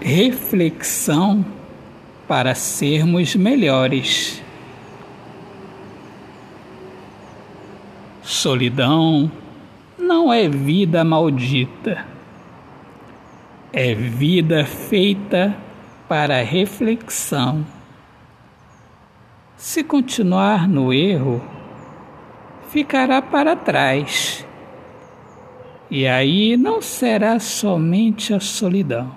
reflexão para sermos melhores. Solidão não é vida maldita, é vida feita para reflexão. Se continuar no erro, ficará para trás. E aí não será somente a solidão,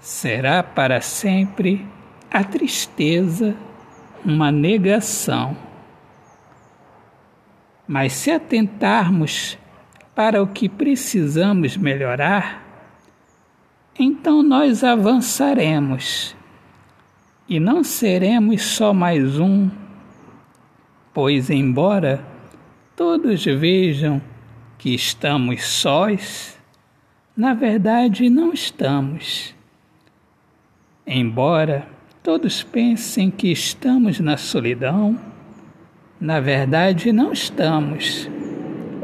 será para sempre a tristeza, uma negação. Mas se atentarmos para o que precisamos melhorar, então nós avançaremos e não seremos só mais um, pois, embora todos vejam que estamos sós, na verdade não estamos. Embora todos pensem que estamos na solidão, na verdade não estamos.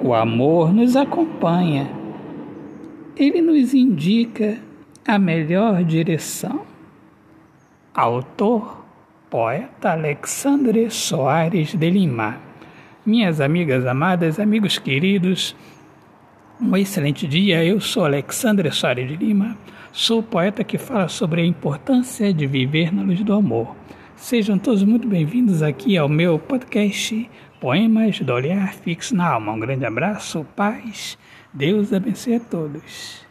O amor nos acompanha, ele nos indica a melhor direção. Autor, poeta Alexandre Soares de Lima. Minhas amigas amadas, amigos queridos, um excelente dia. Eu sou Alexandre Soares de Lima, sou poeta que fala sobre a importância de viver na luz do amor. Sejam todos muito bem-vindos aqui ao meu podcast Poemas do Olhar Fixo na Alma. Um grande abraço, paz, Deus abençoe a todos.